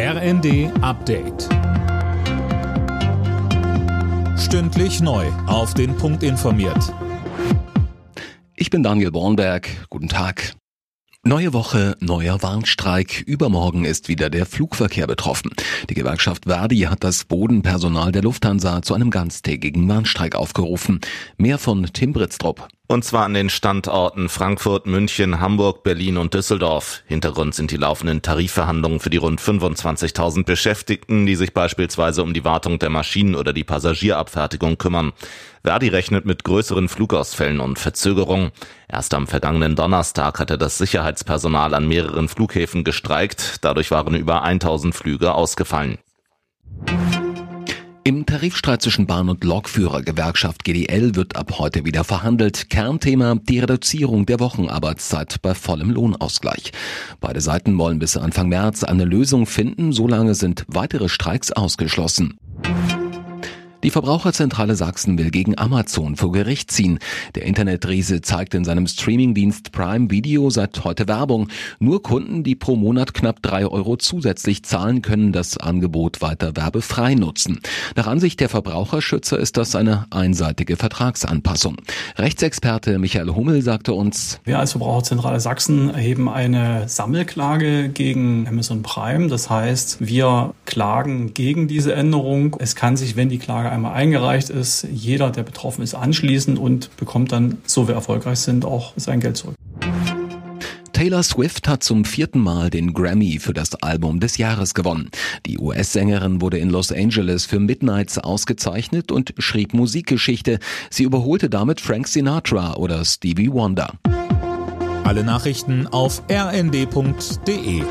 RND Update. Stündlich neu. Auf den Punkt informiert. Ich bin Daniel Bornberg. Guten Tag. Neue Woche, neuer Warnstreik. Übermorgen ist wieder der Flugverkehr betroffen. Die Gewerkschaft Verdi hat das Bodenpersonal der Lufthansa zu einem ganztägigen Warnstreik aufgerufen. Mehr von Tim Britztrup. Und zwar an den Standorten Frankfurt, München, Hamburg, Berlin und Düsseldorf. Hintergrund sind die laufenden Tarifverhandlungen für die rund 25.000 Beschäftigten, die sich beispielsweise um die Wartung der Maschinen oder die Passagierabfertigung kümmern. Verdi rechnet mit größeren Flugausfällen und Verzögerungen. Erst am vergangenen Donnerstag hatte das Sicherheitspersonal an mehreren Flughäfen gestreikt. Dadurch waren über 1000 Flüge ausgefallen. Im Tarifstreit zwischen Bahn- und Lokführergewerkschaft GDL wird ab heute wieder verhandelt. Kernthema die Reduzierung der Wochenarbeitszeit bei vollem Lohnausgleich. Beide Seiten wollen bis Anfang März eine Lösung finden, solange sind weitere Streiks ausgeschlossen. Die Verbraucherzentrale Sachsen will gegen Amazon vor Gericht ziehen. Der Internetriese zeigt in seinem Streamingdienst Prime Video seit heute Werbung. Nur Kunden, die pro Monat knapp drei Euro zusätzlich zahlen, können das Angebot weiter werbefrei nutzen. Nach Ansicht der Verbraucherschützer ist das eine einseitige Vertragsanpassung. Rechtsexperte Michael Hummel sagte uns, Wir als Verbraucherzentrale Sachsen erheben eine Sammelklage gegen Amazon Prime. Das heißt, wir klagen gegen diese Änderung. Es kann sich, wenn die Klage einmal eingereicht ist, jeder, der betroffen ist, anschließen und bekommt dann, so wir erfolgreich sind, auch sein Geld zurück. Taylor Swift hat zum vierten Mal den Grammy für das Album des Jahres gewonnen. Die US-Sängerin wurde in Los Angeles für Midnights ausgezeichnet und schrieb Musikgeschichte. Sie überholte damit Frank Sinatra oder Stevie Wonder. Alle Nachrichten auf rnd.de